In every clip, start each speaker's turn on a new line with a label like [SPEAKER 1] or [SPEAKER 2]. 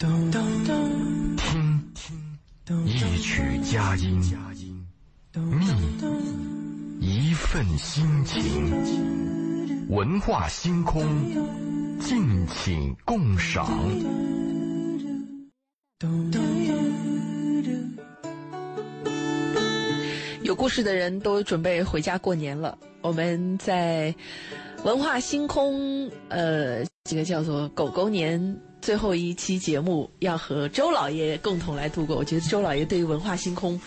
[SPEAKER 1] 听一曲佳音，觅一份心情，文化星空，敬请共赏。
[SPEAKER 2] 有故事的人都准备回家过年了。我们在文化星空，呃，这个叫做“狗狗年”。最后一期节目要和周老爷共同来度过，我觉得周老爷对于文化星空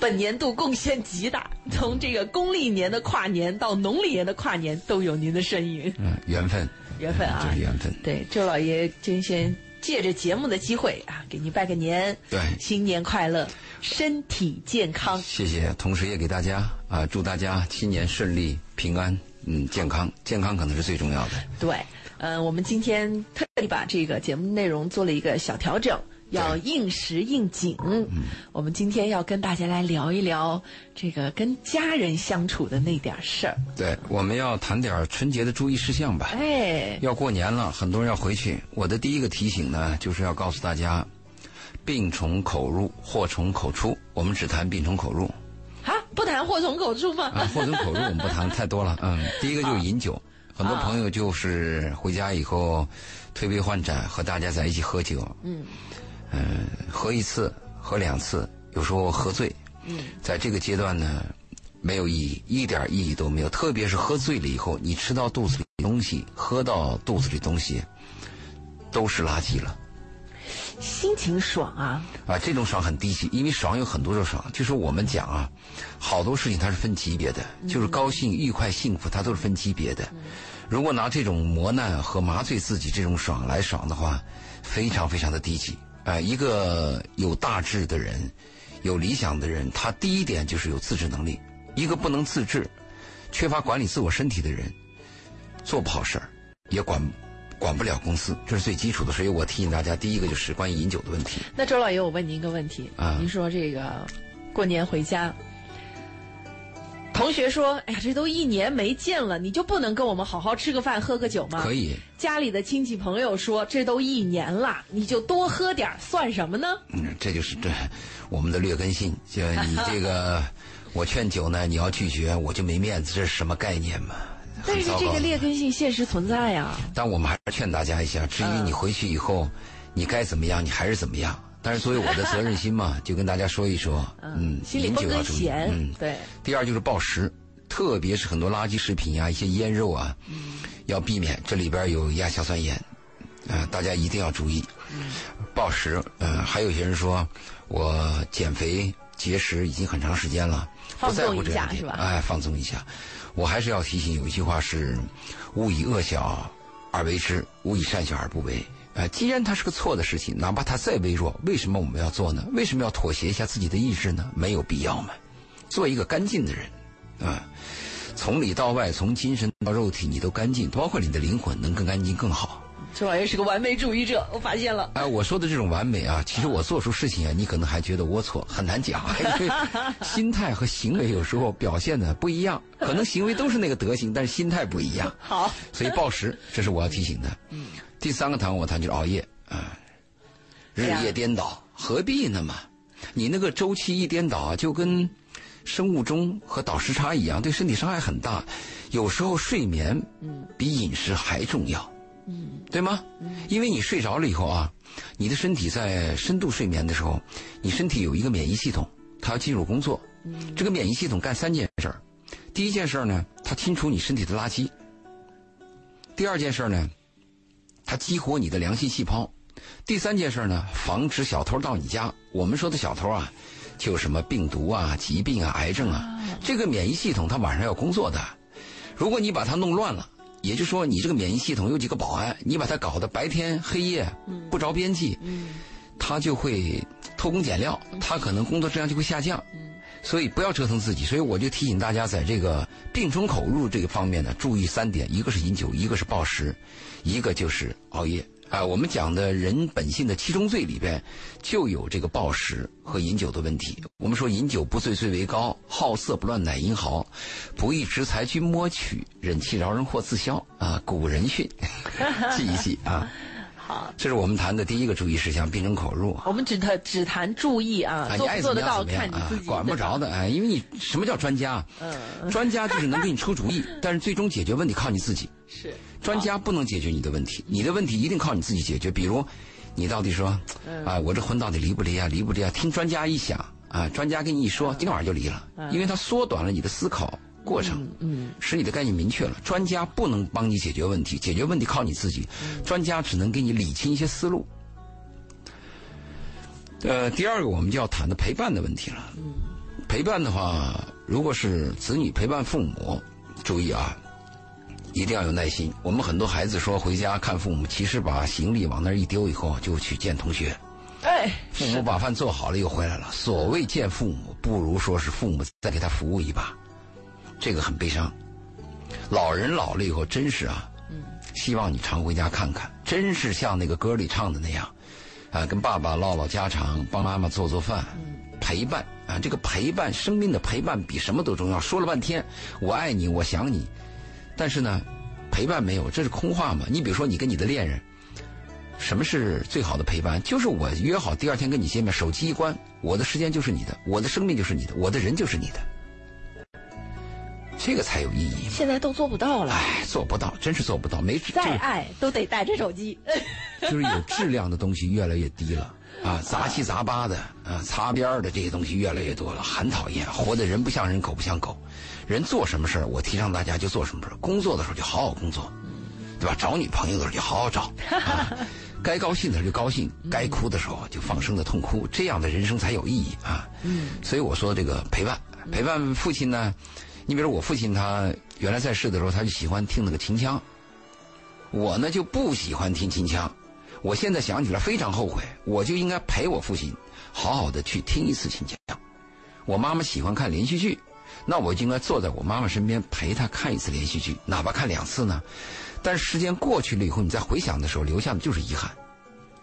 [SPEAKER 2] 本年度贡献极大，从这个公历年的跨年到农历年的跨年都有您的身影。
[SPEAKER 3] 嗯，缘分，
[SPEAKER 2] 缘分啊，
[SPEAKER 3] 这是缘分。
[SPEAKER 2] 对，周老爷真先借着节目的机会啊，给您拜个年，
[SPEAKER 3] 对，
[SPEAKER 2] 新年快乐，身体健康。
[SPEAKER 3] 谢谢，同时也给大家啊，祝大家新年顺利、平安，嗯，健康，健康可能是最重要的。
[SPEAKER 2] 对。嗯，我们今天特意把这个节目内容做了一个小调整，要应时应景。嗯，我们今天要跟大家来聊一聊这个跟家人相处的那点事儿。
[SPEAKER 3] 对，我们要谈点春节的注意事项吧。
[SPEAKER 2] 哎，
[SPEAKER 3] 要过年了，很多人要回去。我的第一个提醒呢，就是要告诉大家，病从口入，祸从口出。我们只谈病从口入。
[SPEAKER 2] 啊，不谈祸从口出吗？
[SPEAKER 3] 啊，祸从口入我们不谈太多了。嗯，第一个就是饮酒。很多朋友就是回家以后推杯换盏，和大家在一起喝酒。嗯，嗯，喝一次，喝两次，有时候喝醉。嗯，在这个阶段呢，没有意义，一点意义都没有。特别是喝醉了以后，你吃到肚子里东西，喝到肚子里东西，都是垃圾了。
[SPEAKER 2] 心情爽啊！
[SPEAKER 3] 啊，这种爽很低级，因为爽有很多种爽。就是我们讲啊，好多事情它是分级别的，就是高兴、愉快、幸福，它都是分级别的。如果拿这种磨难和麻醉自己这种爽来爽的话，非常非常的低级。啊，一个有大志的人，有理想的人，他第一点就是有自制能力。一个不能自制、缺乏管理自我身体的人，做不好事儿，也管。管不了公司，这是最基础的。所以我提醒大家，第一个就是关于饮酒的问题。
[SPEAKER 2] 那周老爷，我问您一个问题
[SPEAKER 3] 啊，
[SPEAKER 2] 您说这个过年回家，同学说：“哎呀，这都一年没见了，你就不能跟我们好好吃个饭、喝个酒吗？”
[SPEAKER 3] 可以。
[SPEAKER 2] 家里的亲戚朋友说：“这都一年了，你就多喝点算什么呢？”
[SPEAKER 3] 嗯，这就是这我们的劣根性。就你这个，我劝酒呢，你要拒绝，我就没面子，这是什么概念嘛？
[SPEAKER 2] 但是这个劣根性现实存在呀。
[SPEAKER 3] 但我们还是劝大家一下，至于你回去以后，你该怎么样，你还是怎么样。但是作为我的责任心嘛，就跟大家说一说。嗯，
[SPEAKER 2] 饮酒
[SPEAKER 3] 要注意。
[SPEAKER 2] 嗯，对。
[SPEAKER 3] 第二就是暴食，特别是很多垃圾食品呀，一些腌肉啊，要避免。这里边有亚硝酸盐，啊，大家一定要注意。暴食，嗯，还有些人说我减肥节食已经很长时间了，不在乎这
[SPEAKER 2] 样是吧？
[SPEAKER 3] 哎，放松一下。我还是要提醒，有一句话是“勿以恶小而为之，勿以善小而不为”。呃，既然它是个错的事情，哪怕它再微弱，为什么我们要做呢？为什么要妥协一下自己的意志呢？没有必要嘛。做一个干净的人，啊，从里到外，从精神到肉体，你都干净，包括你的灵魂能更干净更好。
[SPEAKER 2] 这玩意儿是个完美主义者，我发现了。
[SPEAKER 3] 哎，我说的这种完美啊，其实我做出事情啊，你可能还觉得龌龊，很难讲。心态和行为有时候表现的不一样，可能行为都是那个德行，但是心态不一样。
[SPEAKER 2] 好，
[SPEAKER 3] 所以暴食，这是我要提醒的。嗯。第三个谈我谈就是熬夜啊，日夜颠倒，何必呢嘛？你那个周期一颠倒啊，就跟生物钟和倒时差一样，对身体伤害很大。有时候睡眠嗯比饮食还重要。嗯，对吗？嗯，因为你睡着了以后啊，你的身体在深度睡眠的时候，你身体有一个免疫系统，它要进入工作。嗯，这个免疫系统干三件事儿。第一件事儿呢，它清除你身体的垃圾；第二件事儿呢，它激活你的良性细胞；第三件事呢，防止小偷到你家。我们说的小偷啊，就什么病毒啊、疾病啊、癌症啊，这个免疫系统它晚上要工作的。如果你把它弄乱了。也就是说，你这个免疫系统有几个保安，你把它搞得白天黑夜不着边际，它就会偷工减料，它可能工作质量就会下降。所以不要折腾自己。所以我就提醒大家，在这个病从口入这个方面呢，注意三点：一个是饮酒，一个是暴食，一个就是熬夜。啊，我们讲的人本性的七宗罪里边，就有这个暴食和饮酒的问题。我们说饮酒不醉最为高，好色不乱乃英豪，不义之财君莫取，忍气饶人或自消。啊，古人训，记一记啊。
[SPEAKER 2] 好，
[SPEAKER 3] 这是我们谈的第一个注意事项：病人口入。
[SPEAKER 2] 我们只谈只谈注意啊，做做得到
[SPEAKER 3] 怎么样怎么样
[SPEAKER 2] 看你自己，
[SPEAKER 3] 啊管不着的哎，因为你什么叫专家？
[SPEAKER 2] 嗯，
[SPEAKER 3] 专家就是能给你出主意，但是最终解决问题靠你自己。
[SPEAKER 2] 是
[SPEAKER 3] 专家不能解决你的问题，你的问题一定靠你自己解决。比如，你到底说，
[SPEAKER 2] 嗯
[SPEAKER 3] 啊，我这婚到底离不离啊？离不离啊？听专家一想啊，专家跟你一说，今天晚上就离了，因为他缩短了你的思考过程，
[SPEAKER 2] 嗯，
[SPEAKER 3] 使你的概念明确了。专家不能帮你解决问题，解决问题靠你自己，专家只能给你理清一些思路。呃，第二个我们就要谈的陪伴的问题了。陪伴的话，如果是子女陪伴父母，注意啊，一定要有耐心。我们很多孩子说回家看父母，其实把行李往那儿一丢以后就去见同学，
[SPEAKER 2] 哎，
[SPEAKER 3] 父母把饭做好了又回来了。所谓见父母，不如说是父母再给他服务一把，这个很悲伤。老人老了以后，真是啊，希望你常回家看看，真是像那个歌里唱的那样，啊，跟爸爸唠唠家常，帮妈妈做做饭，陪伴啊，这个陪伴，生命的陪伴比什么都重要。说了半天，我爱你，我想你，但是呢，陪伴没有，这是空话嘛？你比如说，你跟你的恋人，什么是最好的陪伴？就是我约好第二天跟你见面，手机一关，我的时间就是你的，我的生命就是你的，我的人就是你的，这个才有意义。
[SPEAKER 2] 现在都做不到了，
[SPEAKER 3] 哎，做不到，真是做不到，没质，
[SPEAKER 2] 再爱都得带着手机。
[SPEAKER 3] 就是有质量的东西越来越低了啊，杂七杂八的啊，擦边儿的这些东西越来越多了，很讨厌。活的人不像人，狗不像狗，人做什么事儿，我提倡大家就做什么事儿。工作的时候就好好工作，对吧？找女朋友的时候就好好找，啊、该高兴的时候就高兴，该哭的时候就放声的痛哭，这样的人生才有意义啊。嗯，所以我说这个陪伴，陪伴父亲呢，你比如我父亲他原来在世的时候，他就喜欢听那个秦腔，我呢就不喜欢听秦腔。我现在想起来非常后悔，我就应该陪我父亲好好的去听一次秦腔。我妈妈喜欢看连续剧，那我就应该坐在我妈妈身边陪她看一次连续剧，哪怕看两次呢。但是时间过去了以后，你再回想的时候，留下的就是遗憾。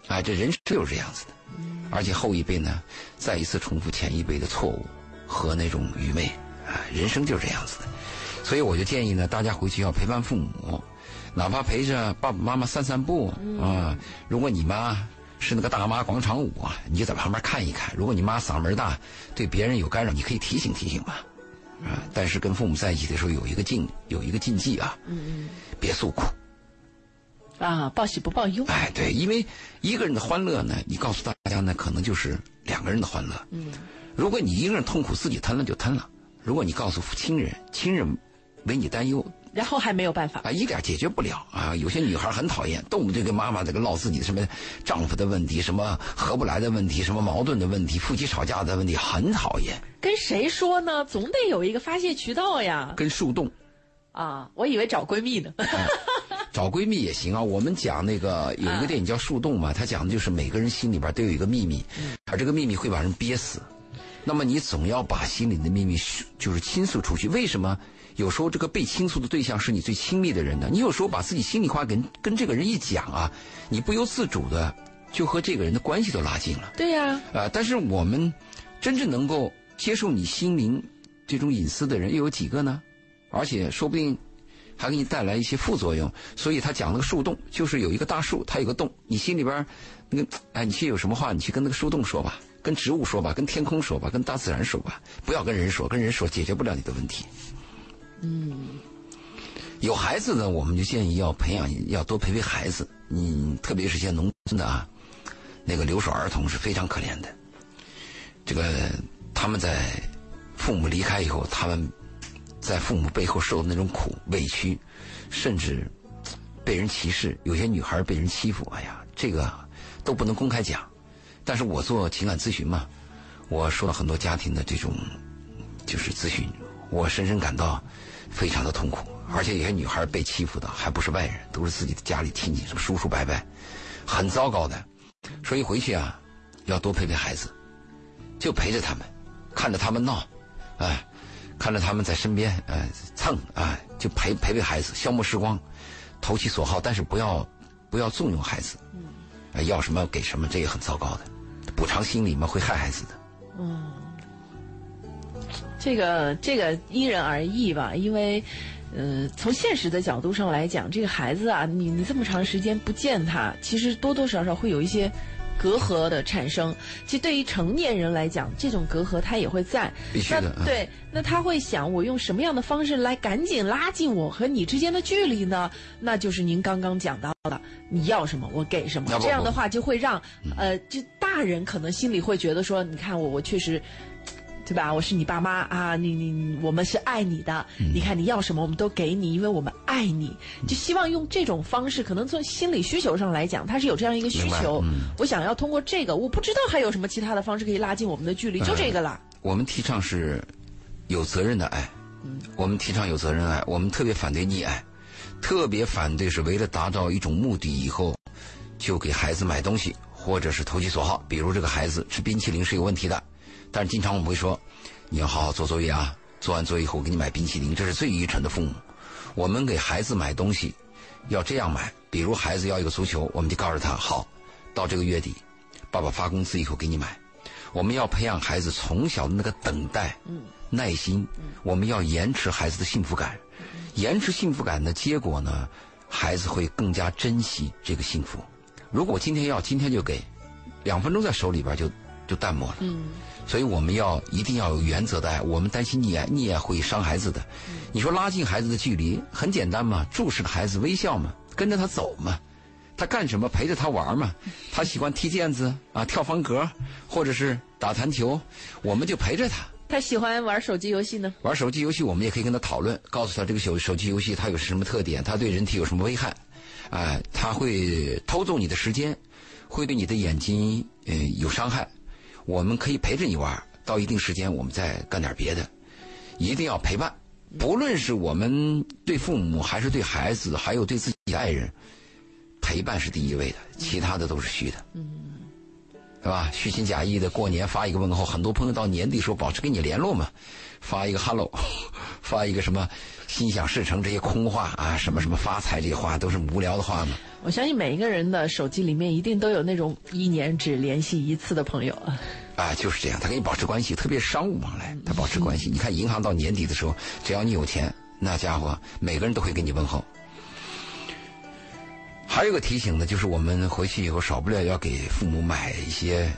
[SPEAKER 3] 哎，这人生就是这样子的，而且后一辈呢，再一次重复前一辈的错误和那种愚昧。哎，人生就是这样子的，所以我就建议呢，大家回去要陪伴父母。哪怕陪着爸爸妈妈散散步啊，如果你妈是那个大妈广场舞啊，你就在旁边看一看。如果你妈嗓门大，对别人有干扰，你可以提醒提醒嘛。啊，但是跟父母在一起的时候有一个禁有一个禁忌啊，别诉苦。
[SPEAKER 2] 啊，报喜不报忧。
[SPEAKER 3] 哎，对，因为一个人的欢乐呢，你告诉大家呢，可能就是两个人的欢乐。嗯，如果你一个人痛苦，自己吞了就吞了。如果你告诉亲人，亲人为你担忧，
[SPEAKER 2] 然后还没有办法。
[SPEAKER 3] 啊，一点解决不了啊！有些女孩很讨厌，动不动跟妈妈这个唠自己的什么丈夫的问题，什么合不来的问题，什么矛盾的问题，夫妻吵架的问题，很讨厌。
[SPEAKER 2] 跟谁说呢？总得有一个发泄渠道呀。
[SPEAKER 3] 跟树洞
[SPEAKER 2] 啊，我以为找闺蜜呢。
[SPEAKER 3] 找闺蜜也行啊。我们讲那个有一个电影叫《树洞》嘛，它讲的就是每个人心里边都有一个秘密，而这个秘密会把人憋死。那么你总要把心里的秘密就是倾诉出去。为什么有时候这个被倾诉的对象是你最亲密的人呢？你有时候把自己心里话跟跟这个人一讲啊，你不由自主的就和这个人的关系都拉近了。
[SPEAKER 2] 对呀、
[SPEAKER 3] 啊、但是我们真正能够接受你心灵这种隐私的人又有几个呢？而且说不定还给你带来一些副作用。所以他讲那个树洞，就是有一个大树，它有个洞，你心里边那个哎，你去有什么话，你去跟那个树洞说吧。跟植物说吧，跟天空说吧，跟大自然说吧，不要跟人说，跟人说解决不了你的问题。
[SPEAKER 2] 嗯，
[SPEAKER 3] 有孩子呢，我们就建议要培养，要多陪陪孩子。嗯，特别是些农村的啊，那个留守儿童是非常可怜的。这个他们在父母离开以后，他们在父母背后受的那种苦委屈，甚至被人歧视，有些女孩被人欺负，哎呀，这个都不能公开讲。但是我做情感咨询嘛，我受了很多家庭的这种就是咨询，我深深感到非常的痛苦。而且有些女孩被欺负的还不是外人，都是自己的家里亲戚，什么叔叔伯伯，很糟糕的。所以回去啊，要多陪陪孩子，就陪着他们，看着他们闹，哎，看着他们在身边，哎，蹭，哎，就陪陪陪孩子，消磨时光，投其所好，但是不要不要纵容孩子，要什么给什么，这也很糟糕的。补偿心理嘛，会害孩子的。
[SPEAKER 2] 嗯，这个这个因人而异吧，因为呃，从现实的角度上来讲，这个孩子啊，你你这么长时间不见他，其实多多少少会有一些隔阂的产生。其实对于成年人来讲，这种隔阂他也会在。
[SPEAKER 3] 必须的
[SPEAKER 2] 对，那他会想，我用什么样的方式来赶紧拉近我和你之间的距离呢？那就是您刚刚讲到的，你要什么我给什么这样的话就会让，呃，就大人可能心里会觉得说，你看我我确实。对吧？我是你爸妈啊，你你你，我们是爱你的。你看你要什么，我们都给你，因为我们爱你。就希望用这种方式，可能从心理需求上来讲，他是有这样一个需求。
[SPEAKER 3] 嗯
[SPEAKER 2] 我想要通过这个，我不知道还有什么其他的方式可以拉近我们的距离，就这个啦。
[SPEAKER 3] 我们提倡是有责任的爱，我们提倡有责任爱，我们特别反对溺爱，特别反对是为了达到一种目的以后，就给孩子买东西，或者是投其所好。比如这个孩子吃冰淇淋是有问题的，但是经常我们会说，你要好好做作业啊，做完作业以后我给你买冰淇淋，这是最愚蠢的父母。我们给孩子买东西要这样买，比如孩子要一个足球，我们就告诉他好，到这个月底，爸爸发工资以后给你买。我们要培养孩子从小的那个等待、耐心，我们要延迟孩子的幸福感。延迟幸福感的结果呢，孩子会更加珍惜这个幸福。如果我今天要，今天就给，两分钟在手里边就就淡漠了。所以我们要一定要有原则的爱，我们担心溺爱，溺爱会伤孩子的。你说拉近孩子的距离很简单嘛，注视着孩子微笑嘛，跟着他走嘛，他干什么陪着他玩嘛，他喜欢踢毽子啊、跳方格，或者是打弹球，我们就陪着他。
[SPEAKER 2] 他喜欢玩手机游戏呢？
[SPEAKER 3] 玩手机游戏，我们也可以跟他讨论，告诉他这个手手机游戏它有什么特点，它对人体有什么危害，哎、它会偷走你的时间，会对你的眼睛呃有伤害。我们可以陪着你玩，到一定时间我们再干点别的，一定要陪伴。不论是我们对父母，还是对孩子，还有对自己的爱人，陪伴是第一位的，其他的都是虚的。嗯是吧？虚情假意的过年发一个问候，很多朋友到年底时候保持跟你联络嘛，发一个 hello，发一个什么心想事成这些空话啊，什么什么发财这些话都是无聊的话嘛。
[SPEAKER 2] 我相信每一个人的手机里面一定都有那种一年只联系一次的朋友啊。
[SPEAKER 3] 啊，就是这样，他跟你保持关系，特别是商务往来，他保持关系。你看银行到年底的时候，只要你有钱，那家伙每个人都会给你问候。还有个提醒呢，就是我们回去以后少不了要给父母买一些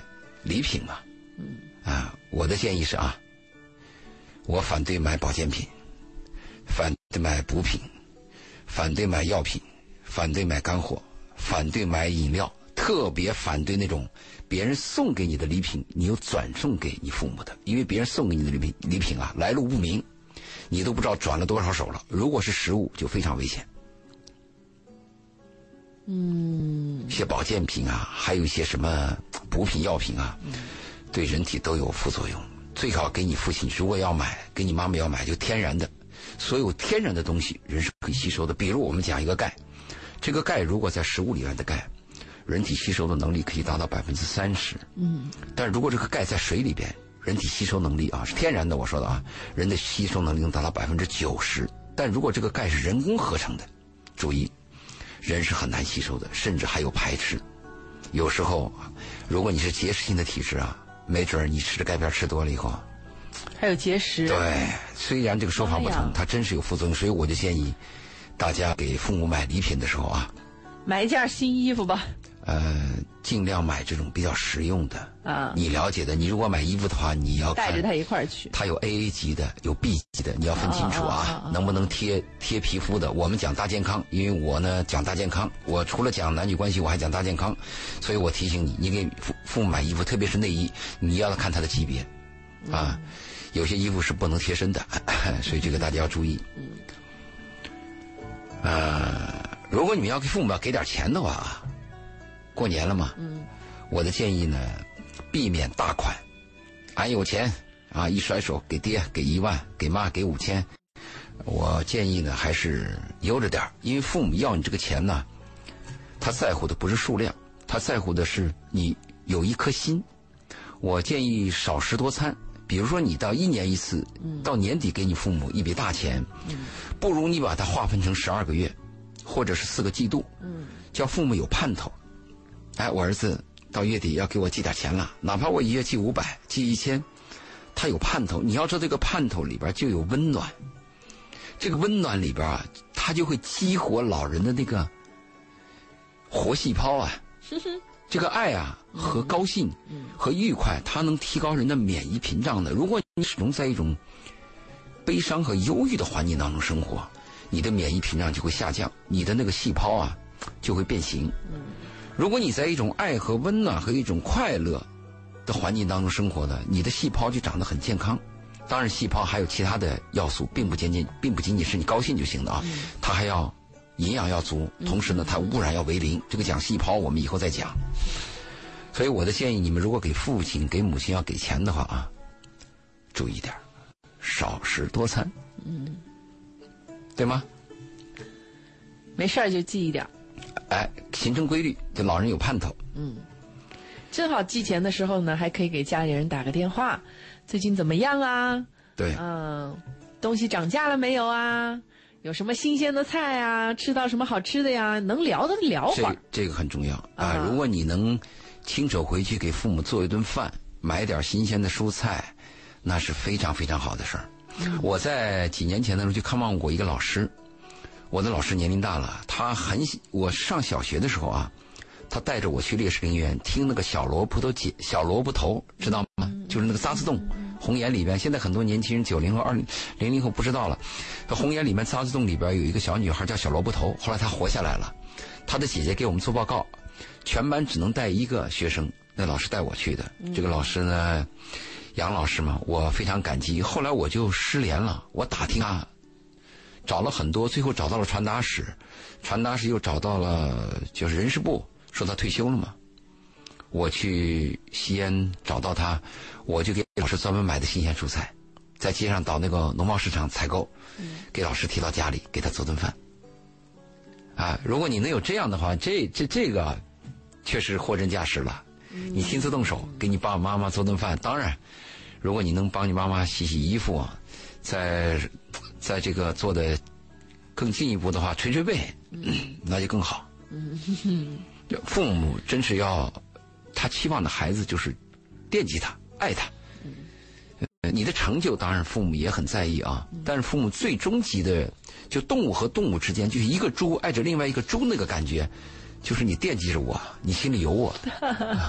[SPEAKER 3] 礼品嘛。嗯啊，我的建议是啊，我反对买保健品，反对买补品，反对买药品，反对买干货，反对买饮料，特别反对那种别人送给你的礼品，你又转送给你父母的，因为别人送给你的礼品礼品啊来路不明，你都不知道转了多少手了。如果是食物，就非常危险。嗯，一些保健品啊，还有一些什么补品、药品啊，对人体都有副作用。最好给你父亲，如果要买，给你妈妈要买，就天然的。所有天然的东西，人是可以吸收的。比如我们讲一个钙，这个钙如果在食物里面的钙，人体吸收的能力可以达到百分之三十。嗯，但是如果这个钙在水里边，人体吸收能力啊是天然的，我说的啊，人的吸收能力能达到百分之九十。但如果这个钙是人工合成的，注意，人是很难吸收的，甚至还有排斥。有时候，如果你是结石性的体质啊，没准儿你吃的钙片吃多了以后，
[SPEAKER 2] 还有结石。
[SPEAKER 3] 对，虽然这个说法不同
[SPEAKER 2] 哎，
[SPEAKER 3] 它真是有副作用，所以我就建议大家给父母买礼品的时候啊，
[SPEAKER 2] 买一件新衣服吧。
[SPEAKER 3] 呃，尽量买这种比较实用的
[SPEAKER 2] 啊
[SPEAKER 3] 你了解的。你如果买衣服的话，你要看
[SPEAKER 2] 带着他一块儿去。
[SPEAKER 3] 他有 A A 级的，有 B 级的，你要分清楚
[SPEAKER 2] 啊
[SPEAKER 3] 能不能贴贴皮肤的？我们讲大健康，因为我呢讲大健康，我除了讲男女关系，我还讲大健康，所以我提醒你，你给父父母买衣服，特别是内衣，你要看它的级别，啊，有些衣服是不能贴身的，所以这个大家要注意。呃，如果你们要给父母要给点钱的话啊，过年了嘛，我的建议呢，避免大款。俺有钱啊，一甩手给爹给一万，给妈给五千。我建议呢，还是悠着点儿因为父母要你这个钱呢，他在乎的不是数量，他在乎的是你有一颗心。我建议少食多餐，比如说你到一年一次，到年底给你父母一笔大钱，不如你把它划分成十二个月，或者是四个季度，叫父母有盼头。哎，我儿子到月底要给我寄点钱了，哪怕我一月寄五百、寄一千，他有盼头。你要知道这个盼头里边就有温暖，这个温暖里边啊，它就会激活老人的那个活细胞啊。这个爱啊和高兴和愉快，它能提高人的免疫屏障的。如果你始终在一种悲伤和忧郁的环境当中生活，你的免疫屏障就会下降，你的那个细胞啊就会变形。如果你在一种爱和温暖和一种快乐的环境当中生活的，你的细胞就长得很健康。当然，细胞还有其他的要素，并不仅仅并不仅仅是你高兴就行的啊，它还要营养要足，同时呢，它污染要为零。这个讲细胞，我们以后再讲。所以我的建议，你们如果给父亲、给母亲要给钱的话啊，注意点少食多餐，嗯，对吗？
[SPEAKER 2] 没事儿就记一点
[SPEAKER 3] 哎，形成规律，就老人有盼头。
[SPEAKER 2] 嗯，正好寄钱的时候呢，还可以给家里人打个电话。最近怎么样啊？
[SPEAKER 3] 对，
[SPEAKER 2] 嗯，东西涨价了没有啊？有什么新鲜的菜啊？吃到什么好吃的呀？能聊的聊会儿，
[SPEAKER 3] 这个很重要啊！如果你能亲手回去给父母做一顿饭，买点新鲜的蔬菜，那是非常非常好的事儿。我在几年前的时候去看望过一个老师，我的老师年龄大了，他很我上小学的时候啊。他带着我去烈士陵园听那个小萝卜头解小萝卜头，知道吗？就是那个扎字洞，红岩里边。现在很多年轻人九零后、二零零零后不知道了。红岩里面扎字洞里边有一个小女孩叫小萝卜头，后来她活下来了。她的姐姐给我们做报告，全班只能带一个学生，那老师带我去的。这个老师呢，杨老师嘛，我非常感激。后来我就失联了，我打听啊，找了很多，最后找到了传达室，传达室又找到了就是人事部。说他退休了嘛，我去西安找到他，我就给老师专门买的新鲜蔬菜，在街上到那个农贸市场采购，给老师提到家里给他做顿饭。啊，如果你能有这样的话，这这这个确实货真价实了。你亲自动手给你爸爸妈妈做顿饭，当然，如果你能帮你妈妈洗洗衣服，在在这个做的更进一步的话，捶捶背，那就更好。父母真是要，他期望的孩子就是惦记他、爱他。你的成就当然父母也很在意啊，但是父母最终极的，就动物和动物之间，就是一个猪爱着另外一个猪那个感觉，就是你惦记着我，你心里有我。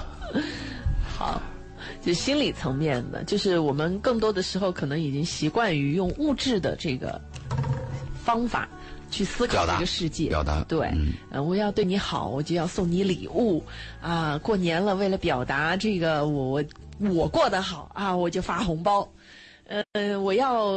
[SPEAKER 2] 好，就心理层面的，就是我们更多的时候可能已经习惯于用物质的这个方法。去思考这个世界，
[SPEAKER 3] 表达
[SPEAKER 2] 对，嗯，我要对你好，我就要送你礼物啊！过年了，为了表达这个我我过得好啊，我就发红包。呃，我要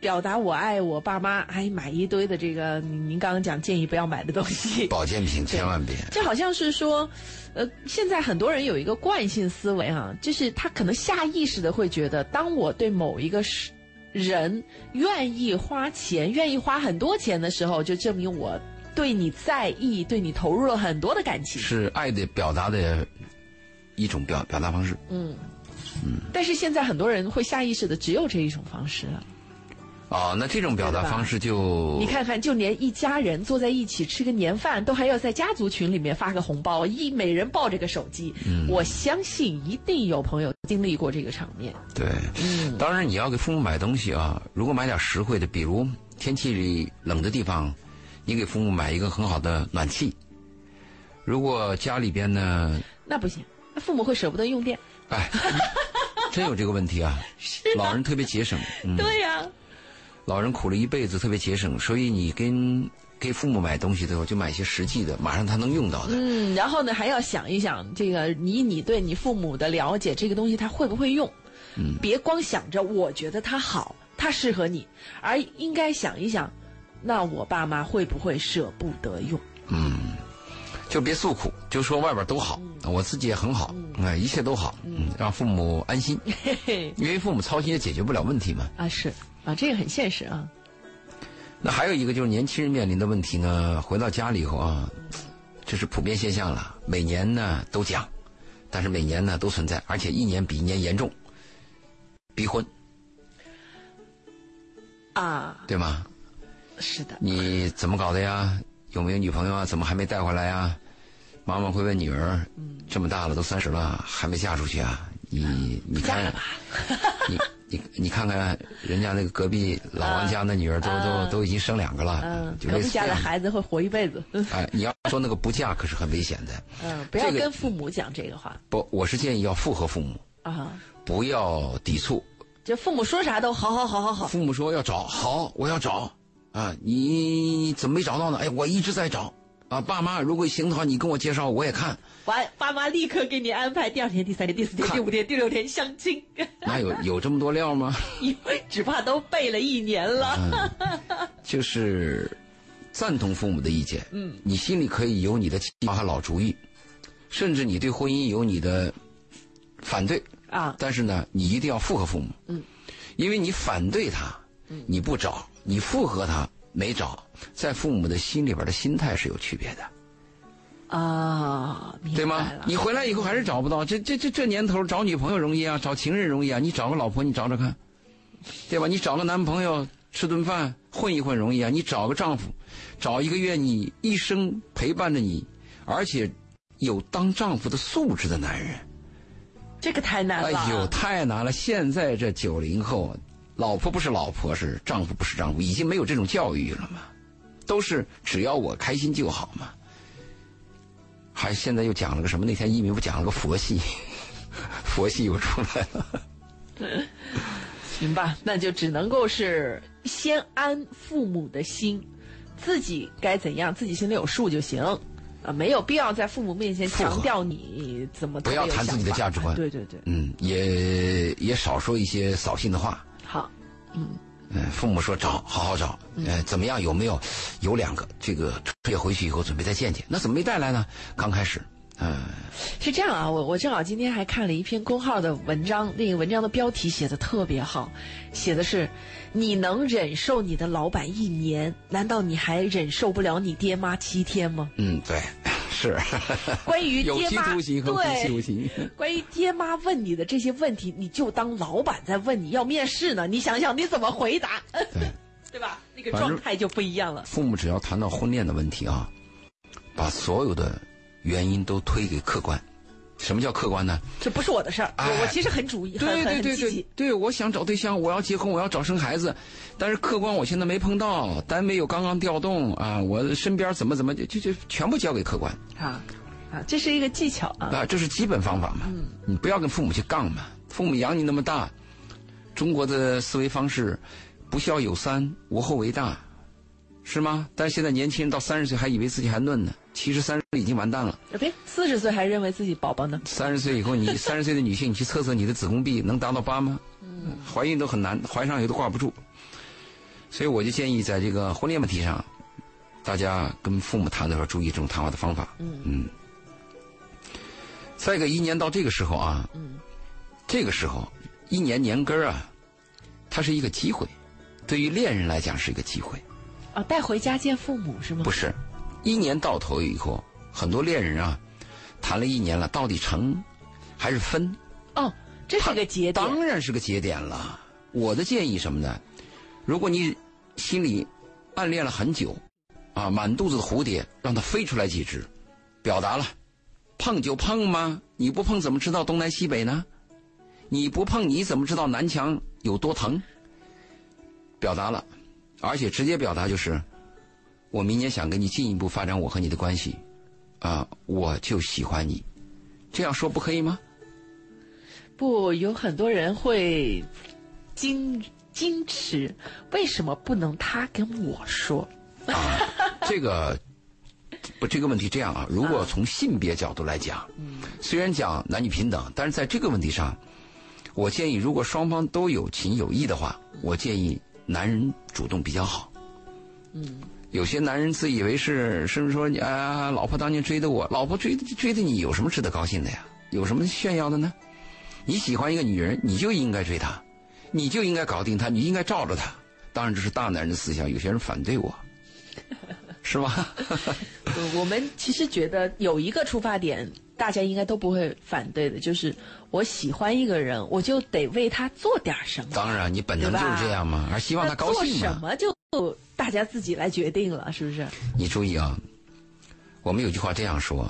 [SPEAKER 2] 表达我爱我爸妈，哎，买一堆的这个您刚刚讲建议不要买的东西，
[SPEAKER 3] 保健品千万别。
[SPEAKER 2] 这好像是说，呃，现在很多人有一个惯性思维啊，就是他可能下意识的会觉得，当我对某一个事。人愿意花钱，愿意花很多钱的时候，就证明我对你在意，对你投入了很多的感情。
[SPEAKER 3] 是爱的表达的一种表表达方式。
[SPEAKER 2] 嗯嗯。但是现在很多人会下意识的只有这一种方式了。
[SPEAKER 3] 哦，那这种表达方式就
[SPEAKER 2] 你看看，就连一家人坐在一起吃个年饭，都还要在家族群里面发个红包，一每人抱着个手机。嗯，我相信一定有朋友经历过这个场面。
[SPEAKER 3] 对，嗯，当然你要给父母买东西啊，如果买点实惠的，比如天气里冷的地方，你给父母买一个很好的暖气。如果家里边呢，
[SPEAKER 2] 那不行，那父母会舍不得用电。
[SPEAKER 3] 哎，真有这个问题啊！老人特别节省。
[SPEAKER 2] 对呀。
[SPEAKER 3] 老人苦了一辈子，特别节省，所以你跟给父母买东西的时候，就买一些实际的，马上他能用到的。
[SPEAKER 2] 嗯，然后呢，还要想一想，这个以你对你父母的了解，这个东西他会不会用？嗯，别光想着我觉得它好，它适合你，而应该想一想，那我爸妈会不会舍不得用？
[SPEAKER 3] 嗯，就别诉苦，就说外边都好，我自己也很好，哎，一切都好，嗯，让父母安心，因为父母操心也解决不了问题嘛。
[SPEAKER 2] 啊，是。啊，这个很现实啊。
[SPEAKER 3] 那还有一个就是年轻人面临的问题呢，回到家里以后啊，这是普遍现象了。每年呢都讲，但是每年呢都存在，而且一年比一年严重。逼婚
[SPEAKER 2] 啊，
[SPEAKER 3] 对吗？
[SPEAKER 2] 是的。
[SPEAKER 3] 你怎么搞的呀？有没有女朋友啊？怎么还没带回来呀？妈妈会问女儿：这么大了，都三十了，还没嫁出去啊？你你看，
[SPEAKER 2] 吧。
[SPEAKER 3] 你。你你看看人家那个隔壁老王家那女儿都 都都已经生两个了，
[SPEAKER 2] 嗯，
[SPEAKER 3] 就
[SPEAKER 2] 隔壁家的孩子会活一辈子。
[SPEAKER 3] 哎，你要说那个不嫁可是很危险的。
[SPEAKER 2] 嗯，不要跟父母讲这个话
[SPEAKER 3] 不，我是建议要附和父母，
[SPEAKER 2] 啊，
[SPEAKER 3] 不要抵触。
[SPEAKER 2] 就父母说啥都好好好好好。
[SPEAKER 3] 父母说要找，好，我要找啊！你怎么没找到呢？哎，我一直在找啊！爸妈，如果行的话，你跟我介绍，我也看。
[SPEAKER 2] 完，爸妈立刻给你安排第二天、第三天、第四天、第五天、第六天相亲，
[SPEAKER 3] 哪有有这么多料吗？
[SPEAKER 2] 因为只怕都背了一年了。
[SPEAKER 3] 就是赞同父母的意见，嗯，你心里可以有你的计划和老主意，甚至你对婚姻有你的反对，
[SPEAKER 2] 啊，
[SPEAKER 3] 但是呢，你一定要附和父母，嗯，因为你反对他，你不找，你附和他没找，在父母的心里边的心态是有区别的。
[SPEAKER 2] 啊，
[SPEAKER 3] 对吗？你回来以后还是找不到，这这这这年头找女朋友容易啊，找情人容易啊，你找个老婆你找找看，对吧？你找个男朋友吃顿饭混一混容易啊，你找个丈夫，找一个愿你一生陪伴着你，而且有当丈夫的素质的男人，
[SPEAKER 2] 这个太难了。
[SPEAKER 3] 哎呦，太难了！现在这九零后，老婆不是老婆，是丈夫不是丈夫，已经没有这种教育了嘛，都是只要我开心就好嘛。还现在又讲了个什么？那天一鸣不讲了个佛系，佛系又出来了。
[SPEAKER 2] 行吧，那就只能够是先安父母的心，自己该怎样，自己心里有数就行。啊，没有必要在父母面前强调你怎么
[SPEAKER 3] 不要谈自己的价值观
[SPEAKER 2] 对对对，
[SPEAKER 3] 嗯，也也少说一些扫兴的话。
[SPEAKER 2] 好，
[SPEAKER 3] 嗯，嗯父母说找，好好找，呃，怎么样？有没有？有两个，这个春节回去以后准备再见见。那怎么没带来呢？刚开始，嗯、
[SPEAKER 2] 是这样啊，我我正好今天还看了一篇公号的文章，那个文章的标题写的特别好，写的是你能忍受你的老板一年，难道你还忍受不了你爹妈七天吗？
[SPEAKER 3] 嗯，对，是
[SPEAKER 2] 关于
[SPEAKER 3] 有期
[SPEAKER 2] 爹妈
[SPEAKER 3] 徒刑和无期徒
[SPEAKER 2] 对，
[SPEAKER 3] 刑。
[SPEAKER 2] 关于爹妈问你的这些问题，你就当老板在问你要面试呢，你想想你怎么回答，
[SPEAKER 3] 对，
[SPEAKER 2] 对吧？那个状态就不一样了。
[SPEAKER 3] 父母只要谈到婚恋的问题啊，把所有的原因都推给客观。什么叫客观呢？
[SPEAKER 2] 这不是我的事儿，
[SPEAKER 3] 哎
[SPEAKER 2] 我我其实很主意，很
[SPEAKER 3] 对对对对。对，我想找对象，我要结婚，我要找生孩子，但是客观我现在没碰到，单位又刚刚调动啊，我身边怎么怎么就就就全部交给客观
[SPEAKER 2] 啊啊，这是一个技巧啊。
[SPEAKER 3] 啊，这是基本方法嘛。嗯，你不要跟父母去杠嘛，父母养你那么大，中国的思维方式，不孝有三，无后为大，是吗？但是现在年轻人到三十岁还以为自己还嫩呢，其实三十岁已经完蛋了。
[SPEAKER 2] 别四十岁还认为自己宝宝呢。
[SPEAKER 3] 三十岁以后，你 三十岁的女性，你去测测你的子宫壁能达到八吗？嗯，怀孕都很难，怀上以后都挂不住。所以我就建议，在这个婚恋问题上，大家跟父母谈的时候注意这种谈话的方法。嗯再一个，一年到这个时候啊，嗯，这个时候一年年根儿啊，它是一个机会，对于恋人来讲是一个机会。
[SPEAKER 2] 啊，带回家见父母是吗？
[SPEAKER 3] 不是，一年到头以后，很多恋人啊，谈了一年了，到底成还是分？
[SPEAKER 2] 哦，这是个节点。
[SPEAKER 3] 当然是个节点了。我的建议什么呢？如果你心里暗恋了很久，啊，满肚子的蝴蝶，让它飞出来几只，表达了，碰就碰嘛？你不碰怎么知道东南西北呢？你不碰你怎么知道南墙有多疼？表达了，而且直接表达就是，我明年想跟你进一步发展我和你的关系，啊，我就喜欢你，这样说不可以吗？
[SPEAKER 2] 不，有很多人会矜矜持，为什么不能他跟我说？
[SPEAKER 3] 啊这个不，这个问题这样啊，如果从性别角度来讲，虽然讲男女平等，但是在这个问题上，我建议，如果双方都有情有义的话，我建议男人主动比较好。嗯，有些男人自以为是，是不是说你啊，老婆当年追的我，老婆追追的你，有什么值得高兴的呀？有什么炫耀的呢？你喜欢一个女人，你就应该追她，你就应该搞定她，你应该罩着她。当然，这是大男人的思想，有些人反对我，是吧？
[SPEAKER 2] 呃我们其实觉得有一个出发点，大家应该都不会反对的，就是我喜欢一个人，我就得为他做点什么。
[SPEAKER 3] 当然，你本能就是这样嘛，而希望他高兴
[SPEAKER 2] 那做什。么就大家自己来决定了，是不是？
[SPEAKER 3] 你注意啊，我们有句话这样说：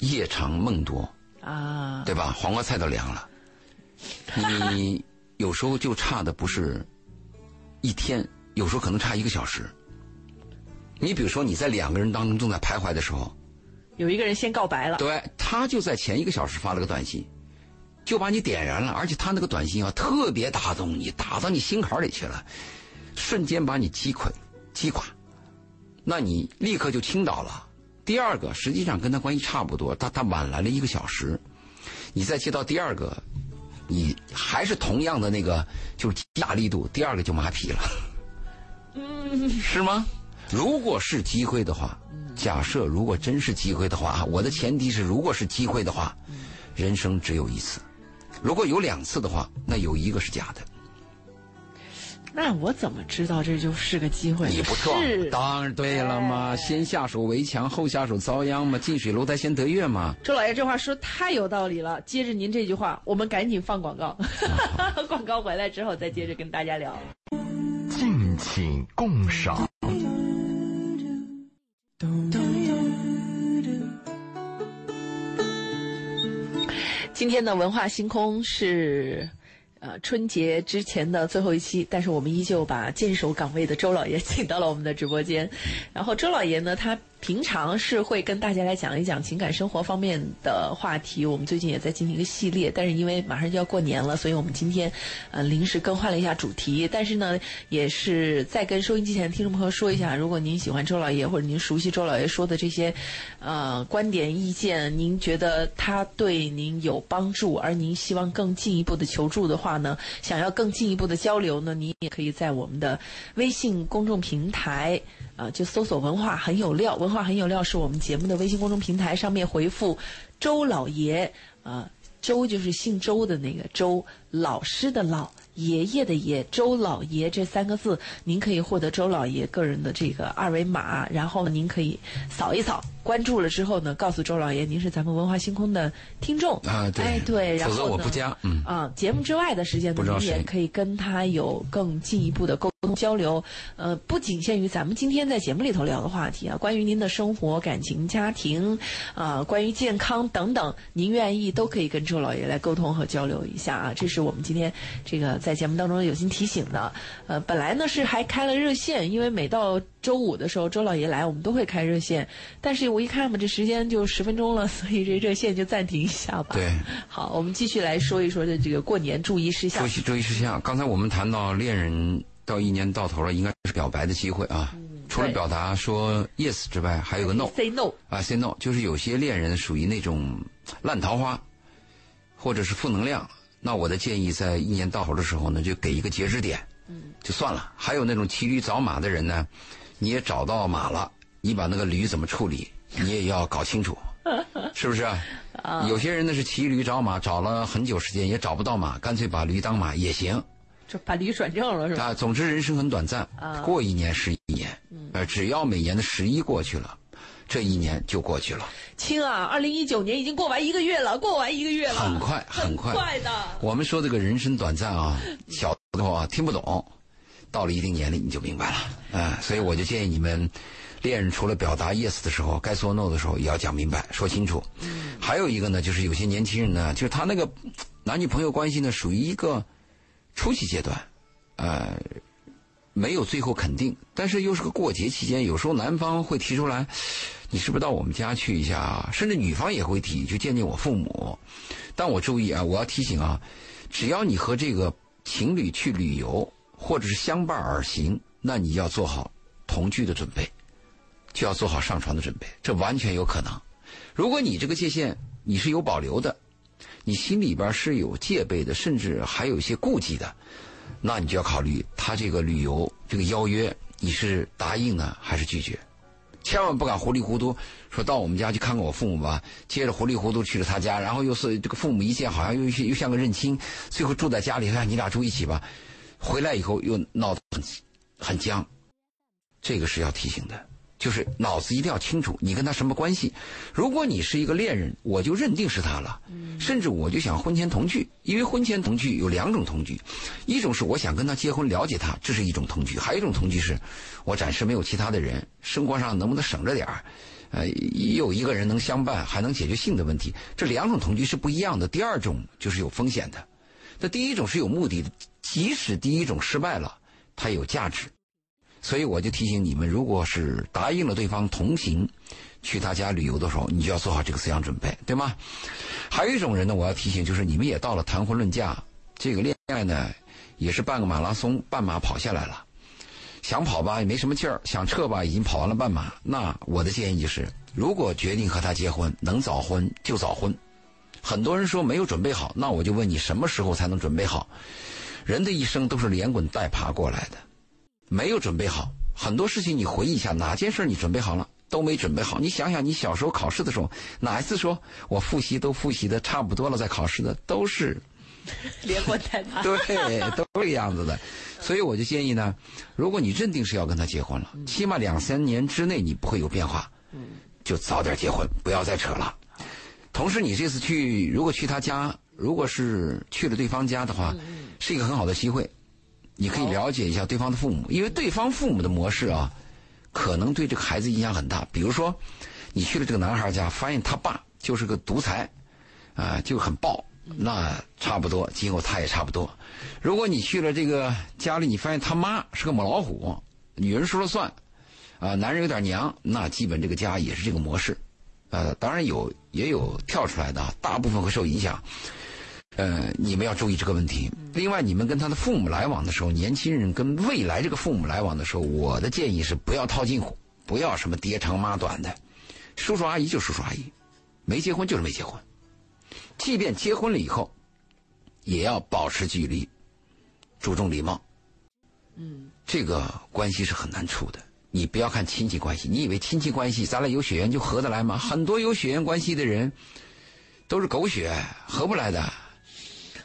[SPEAKER 3] 夜长梦多，
[SPEAKER 2] 啊，
[SPEAKER 3] 对吧？黄瓜菜都凉了。你有时候就差的不是一天，有时候可能差一个小时。你比如说你在两个人当中正在徘徊的时候，
[SPEAKER 2] 有一个人先告白了，
[SPEAKER 3] 对他就在前一个小时发了个短信，就把你点燃了，而且他那个短信啊特别打动你，打到你心坎里去了，瞬间把你击溃、击垮，那你立刻就倾倒了。第二个实际上跟他关系差不多，他他晚来了一个小时，你再接到第二个，你还是同样的那个就是大力度，第二个就麻痹了，嗯，是吗？如果是机会的话，假设如果真是机会的话，我的前提是如果是机会的话，人生只有一次，如果有两次的话，那有一个是假的。
[SPEAKER 2] 那我怎么知道这就是个机会？
[SPEAKER 3] 你不错，
[SPEAKER 2] 是
[SPEAKER 3] 当然对了嘛，先下手为强，后下手遭殃嘛，近水楼台先得月嘛。
[SPEAKER 2] 周老爷这话说太有道理了。接着您这句话，我们赶紧放广告，广告回来之后再接着跟大家聊。
[SPEAKER 1] 敬请共赏。
[SPEAKER 2] 今天的文化星空是。呃，春节之前的最后一期，但是我们依旧把坚守岗位的周老爷 请到了我们的直播间。然后周老爷呢，他平常是会跟大家来讲一讲情感生活方面的话题。我们最近也在进行一个系列，但是因为马上就要过年了，所以我们今天呃临时更换了一下主题。但是呢，也是再跟收音机前的听众朋友说一下，如果您喜欢周老爷或者您熟悉周老爷说的这些呃观点意见，您觉得他对您有帮助，而您希望更进一步的求助的话呢，想要更进一步的交流呢，您也可以在我们的微信公众平台。啊，就搜索“文化很有料”，“化很有料”是我们节目的微信公众平台上面回复“周老爷”，啊，周就是姓周的那个周，老师的老，爷爷的爷，周老爷这三个字，您可以获得周老爷个人的这个二维码，然后，您可以扫一扫，关注了之后呢，告诉周老爷您是咱们文化星空的听众。
[SPEAKER 3] 啊，对，
[SPEAKER 2] 哎对，然后呢
[SPEAKER 3] 我不加，嗯，
[SPEAKER 2] 啊，节目之外的时间呢您也可以跟他有更进一步的沟通交流。呃，不仅限于咱们今天在节目里头聊的话题啊，关于您的生活、感情、家庭，啊，关于健康等等，您愿意都可以跟周老爷来沟通和交流一下啊。这是我们今天这个在节目当中有心提醒的。呃，本来呢是还开了热线，因为每到周五的时候周老爷来，我们都会开热线，但是我一看嘛，这时间就十分钟了，所以这热线就暂停一下吧。
[SPEAKER 3] 对。
[SPEAKER 2] 好，我们继续来说一说这这个过年注意事项
[SPEAKER 3] 注。意注意事项。刚才我们谈到恋人到一年到头了，应该是表白的机会啊。除了表达说 yes 之外，还有个 no
[SPEAKER 2] Say no。
[SPEAKER 3] 啊，say no，就是有些恋人属于那种烂桃花，或者是负能量。那我的建议，在一年到头的时候呢，就给一个截止点，嗯，就算了。还有那种骑驴找马的人呢，你也找到马了，你把那个驴怎么处理，你也要搞清楚，是不是啊？有些人呢是骑驴找马，找了很久时间也找不到马，干脆把驴当马也行。
[SPEAKER 2] 就把驴转正了是吧？
[SPEAKER 3] 啊，总之人生很短暂，
[SPEAKER 2] 啊
[SPEAKER 3] 过一年是一年，呃，只要每年的十一过去了，这一年就过去了，
[SPEAKER 2] 亲啊，二零一九年已经过完一个月了，过完一个月了，
[SPEAKER 3] 很快很快。
[SPEAKER 2] 快的。
[SPEAKER 3] 我们说这个人生短暂啊，小的话听不懂，到了一定年龄你就明白了，啊、所以我就建议你们，恋人除了表达 yes 的时候，该说 no 的时候也要讲明白，说清楚。还有一个呢，就是有些年轻人呢，就是他那个男女朋友关系呢，属于一个初期阶段，呃，没有最后肯定，但是又是个过节期间，有时候男方会提出来，你是不是到我们家去一下啊？甚至女方也会提，去见见我父母。但我注意啊，我要提醒啊，只要你和这个情侣去旅游或者是相伴而行，那你要做好同居的准备，就要做好上床的准备，这完全有可能。如果你这个界限你是有保留的，你心里边是有戒备的，甚至还有一些顾忌的，那你就要考虑他这个旅游这个邀约，你是答应呢还是拒绝？千万不敢糊里糊涂说到我们家去看看我父母吧，接着糊里糊涂去了他家，然后又是这个父母一见好像又又像个认亲，最后住在家里，哎，你俩住一起吧，回来以后又闹得很很僵，这个是要提醒的。就是脑子一定要清楚，你跟他什么关系。如果你是一个恋人，我就认定是他了，甚至我就想婚前同居，因为婚前同居有两种同居，一种是我想跟他结婚，了解他，这是一种同居；还有一种同居是，我暂时没有其他的人，生活上能不能省着点儿，呃，也有一个人能相伴，还能解决性的问题。这两种同居是不一样的。第二种就是有风险的。那第一种是有目的的，即使第一种失败了，它有价值。所以我就提醒你们，如果是答应了对方同行，去他家旅游的时候，你就要做好这个思想准备，对吗？还有一种人呢，我要提醒，就是你们也到了谈婚论嫁，这个恋爱呢，也是半个马拉松，半马跑下来了，想跑吧也没什么劲儿，想撤吧已经跑完了半马。那我的建议就是，如果决定和他结婚，能早婚就早婚。很多人说没有准备好，那我就问你，什么时候才能准备好？人的一生都是连滚带爬过来的，没有准备好，很多事情你回忆一下，哪件事你准备好了？都没准备好。你想想，你小时候考试的时候，哪一次说我复习都复习的差不多了再考试的？都是
[SPEAKER 2] 连滚带爬。
[SPEAKER 3] 对，都这个样子的。所以我就建议呢，如果你认定是要跟他结婚了，起码两三年之内你不会有变化，就早点结婚，不要再扯了。同时，你这次去，如果去他家，如果是去了对方家的话，是一个很好的机会，你可以了解一下对方的父母，因为对方父母的模式啊，可能对这个孩子影响很大。比如说，你去了这个男孩家，发现他爸就是个独裁，啊，就很暴，那差不多，今后他也差不多。如果你去了这个家里，你发现他妈是个母老虎，女人说了算，啊，男人有点娘，那基本这个家也是这个模式。呃，当然有，也有跳出来的，大部分会受影响。呃，你们要注意这个问题。另外，你们跟他的父母来往的时候，年轻人跟未来这个父母来往的时候，我的建议是不要套近乎，不要什么爹长妈短的，叔叔阿姨就叔叔阿姨，没结婚就是没结婚。即便结婚了以后，也要保持距离，注重礼貌。
[SPEAKER 2] 嗯，
[SPEAKER 3] 这个关系是很难处的。你不要看亲戚关系，你以为亲戚关系咱俩有血缘就合得来吗？很多有血缘关系的人都是狗血，合不来的。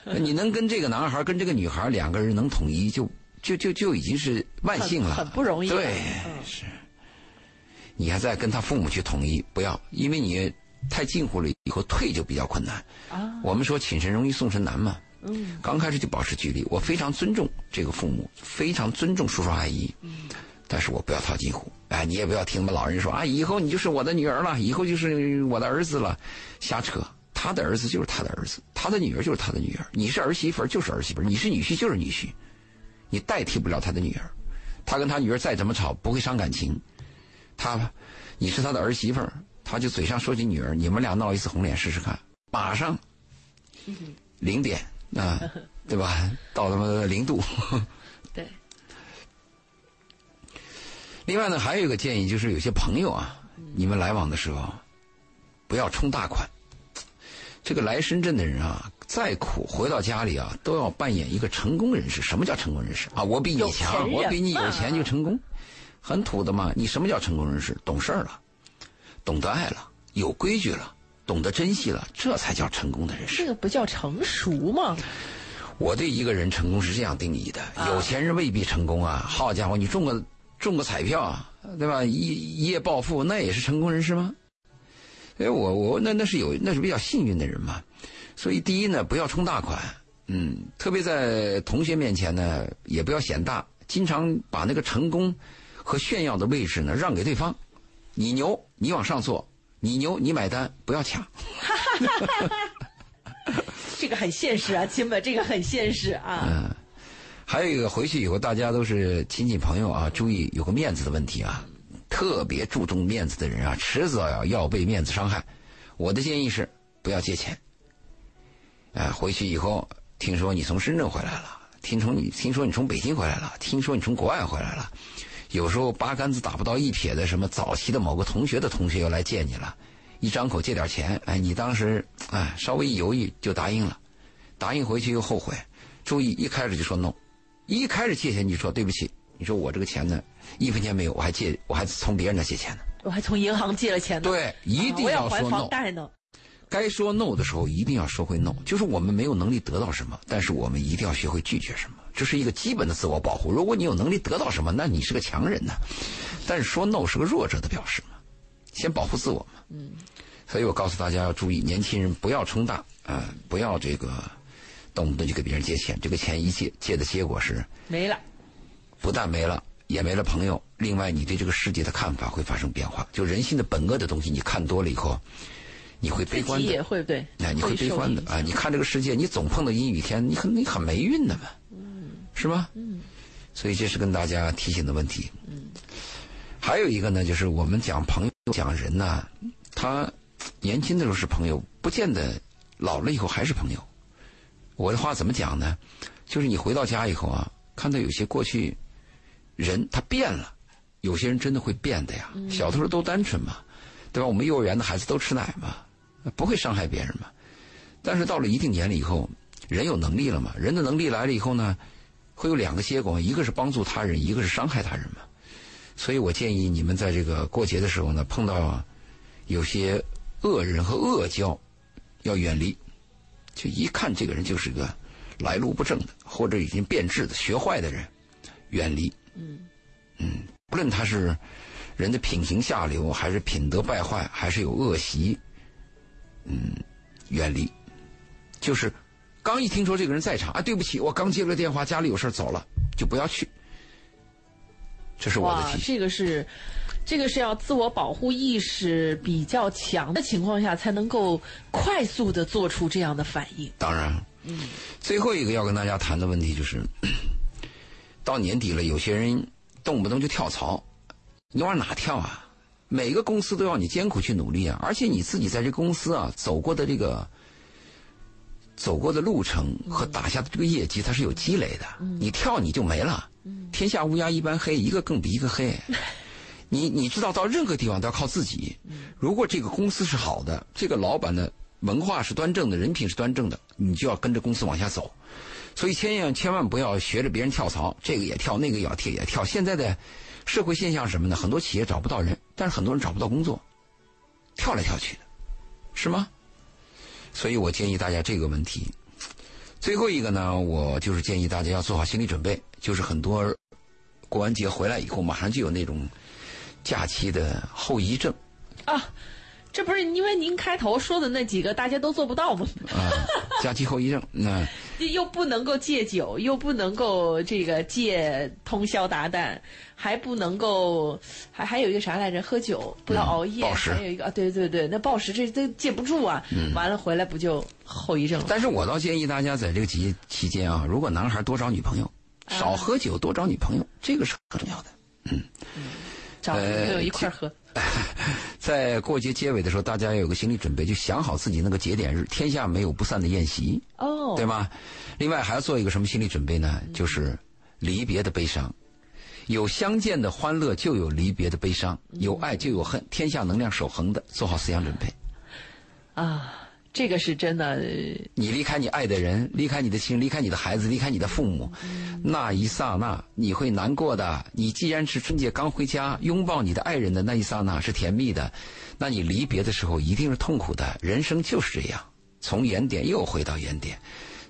[SPEAKER 3] 你能跟这个男孩跟这个女孩两个人能统一，就就就就已经是万幸了，
[SPEAKER 2] 很不容易。
[SPEAKER 3] 对，是。你还在跟他父母去统一，不要，因为你太近乎了，以后退就比较困难。
[SPEAKER 2] 啊，
[SPEAKER 3] 我们说请神容易送神难嘛。
[SPEAKER 2] 嗯，
[SPEAKER 3] 刚开始就保持距离，我非常尊重这个父母，非常尊重叔叔阿姨。
[SPEAKER 2] 嗯。
[SPEAKER 3] 但是我不要套近乎，哎，你也不要听他们老人说啊，以后你就是我的女儿了，以后就是我的儿子了，瞎扯。他的儿子就是他的儿子，他的女儿就是他的女儿。你是儿媳妇就是儿媳妇你是女婿就是女婿，你代替不了他的女儿。他跟他女儿再怎么吵，不会伤感情。他，你是他的儿媳妇他就嘴上说起女儿，你们俩闹一次红脸试试看，马上零点啊，对吧？到他妈零度。
[SPEAKER 2] 对。
[SPEAKER 3] 另外呢，还有一个建议，就是有些朋友啊，你们来往的时候，不要充大款。这个来深圳的人啊，再苦回到家里啊，都要扮演一个成功人士。什么叫成功人士啊？我比你强，我比你有钱就成功，很土的嘛。你什么叫成功人士？懂事儿了，懂得爱了，有规矩了，懂得珍惜了，这才叫成功的人士。
[SPEAKER 2] 这个不叫成熟吗？
[SPEAKER 3] 我对一个人成功是这样定义的：有钱人未必成功啊。好家伙，你中个。中个彩票，对吧？一一夜暴富，那也是成功人士吗？哎，我我那那是有那是比较幸运的人嘛。所以第一呢，不要充大款，嗯，特别在同学面前呢，也不要显大，经常把那个成功和炫耀的位置呢让给对方。你牛，你往上坐；你牛，你买单，不要抢。
[SPEAKER 2] 这个很现实啊，亲们，这个很现实啊。
[SPEAKER 3] 嗯。还有一个回去以后，大家都是亲戚朋友啊，注意有个面子的问题啊，特别注重面子的人啊，迟早要要被面子伤害。我的建议是不要借钱。哎，回去以后听说你从深圳回来了，听从你听说你从北京回来了，听说你从国外回来了，有时候八竿子打不到一撇的什么早期的某个同学的同学又来见你了，一张口借点钱，哎，你当时哎稍微一犹豫就答应了，答应回去又后悔，注意一开始就说 no。一开始借钱你就说对不起，你说我这个钱呢一分钱没有，我还借我还从别人那借钱呢，
[SPEAKER 2] 我还从银行借了钱
[SPEAKER 3] 呢。对，一定
[SPEAKER 2] 要
[SPEAKER 3] 说 no。该说 no 的时候一定要说会 no，就是我们没有能力得到什么，但是我们一定要学会拒绝什么，这是一个基本的自我保护。如果你有能力得到什么，那你是个强人呢，但是说 no 是个弱者的表示嘛，先保护自我嘛。
[SPEAKER 2] 嗯，
[SPEAKER 3] 所以我告诉大家要注意，年轻人不要冲大啊，不要这个。动不动就给别人借钱，这个钱一借借的结果是
[SPEAKER 2] 没了，
[SPEAKER 3] 不但没了，也没了朋友。另外，你对这个世界的看法会发生变化。就人性的本恶的东西，你看多了以后，你会悲观
[SPEAKER 2] 自己也
[SPEAKER 3] 的，
[SPEAKER 2] 会对，
[SPEAKER 3] 哎，你会悲观的啊！你看这个世界，你总碰到阴雨天，你很你很霉运的嘛，是吗？所以这是跟大家提醒的问题。还有一个呢，就是我们讲朋友、讲人呢，他年轻的时候是朋友，不见得老了以后还是朋友。我的话怎么讲呢？就是你回到家以后啊，看到有些过去人他变了，有些人真的会变的呀。小的时候都单纯嘛，对吧？我们幼儿园的孩子都吃奶嘛，不会伤害别人嘛。但是到了一定年龄以后，人有能力了嘛，人的能力来了以后呢，会有两个结果，一个是帮助他人，一个是伤害他人嘛。所以我建议你们在这个过节的时候呢，碰到有些恶人和恶交，要远离。就一看这个人就是个来路不正的，或者已经变质的、学坏的人，远离。嗯嗯，不论他是人的品行下流，还是品德败坏，还是有恶习，嗯，远离。就是刚一听说这个人在场，啊，对不起，我刚接了电话，家里有事走了，就不要去。这是我的提，醒。
[SPEAKER 2] 这个是，这个是要自我保护意识比较强的情况下，才能够快速的做出这样的反应。
[SPEAKER 3] 当然，嗯，最后一个要跟大家谈的问题就是，到年底了，有些人动不动就跳槽，你往哪跳啊？每个公司都要你艰苦去努力啊，而且你自己在这公司啊走过的这个走过的路程和打下的这个业绩，它是有积累的。你跳你就没了。天下乌鸦一般黑，一个更比一个黑。你你知道，到任何地方都要靠自己。如果这个公司是好的，这个老板的文化是端正的，人品是端正的，你就要跟着公司往下走。所以千万千万不要学着别人跳槽，这个也跳，那个也要跳也跳。现在的社会现象是什么呢？很多企业找不到人，但是很多人找不到工作，跳来跳去的，是吗？所以我建议大家这个问题。最后一个呢，我就是建议大家要做好心理准备，就是很多过完节回来以后，马上就有那种假期的后遗症
[SPEAKER 2] 啊，这不是因为您开头说的那几个大家都做不到吗？
[SPEAKER 3] 啊，假期后遗症。那
[SPEAKER 2] 又不能够戒酒，又不能够这个戒通宵达旦，还不能够还还有一个啥来着？喝酒不要熬夜，
[SPEAKER 3] 嗯
[SPEAKER 2] 还有一个啊，对对对，那暴食这都戒不住啊，完了回来不就后遗症了？
[SPEAKER 3] 但是我倒建议大家在这个期期间啊，如果男孩多找女朋友，少喝酒，多找女朋友，这个是很重要的。
[SPEAKER 2] 嗯找女朋友一块儿喝，
[SPEAKER 3] 在过节结尾的时候，大家要有个心理准备，就想好自己那个节点日，天下没有不散的宴席，
[SPEAKER 2] 哦，
[SPEAKER 3] 对吗？另外还要做一个什么心理准备呢？就是离别的悲伤。有相见的欢乐，就有离别的悲伤；有爱就有恨，天下能量守恒的，做好思想准备。
[SPEAKER 2] 啊，这个是真的，
[SPEAKER 3] 你离开你爱的人，离开你的亲人，离开你的孩子，离开你的父母，那一刹那你会难过的。你既然是春节刚回家，拥抱你的爱人的那一刹那是甜蜜的，那你离别的时候一定是痛苦的。人生就是这样，从原点又回到原点。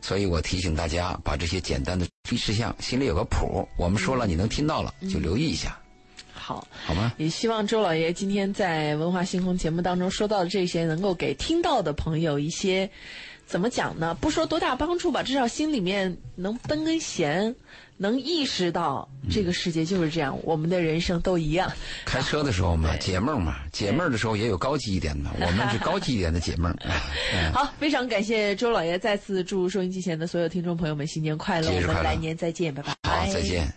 [SPEAKER 3] 所以我提醒大家，把这些简单的注意事项心里有个谱。我们说了，你能听到了，就留意一下，
[SPEAKER 2] 好。
[SPEAKER 3] 好吗？
[SPEAKER 2] 也希望周老爷今天在文化星空节目当中说到的这些，能够给听到的朋友一些怎么讲呢？不说多大帮助吧，至少心里面能分根弦，能意识到这个世界就是这样，我们的人生都一样。
[SPEAKER 3] 开车的时候嘛，解闷嘛，解闷的时候也有高级一点的，我们是高级一点的解闷。嗯
[SPEAKER 2] 好，非常感谢周老爷，再次祝收音机前的所有听众朋友们新年
[SPEAKER 3] 快乐
[SPEAKER 2] 我们来年再见，拜拜。
[SPEAKER 3] 好，再见。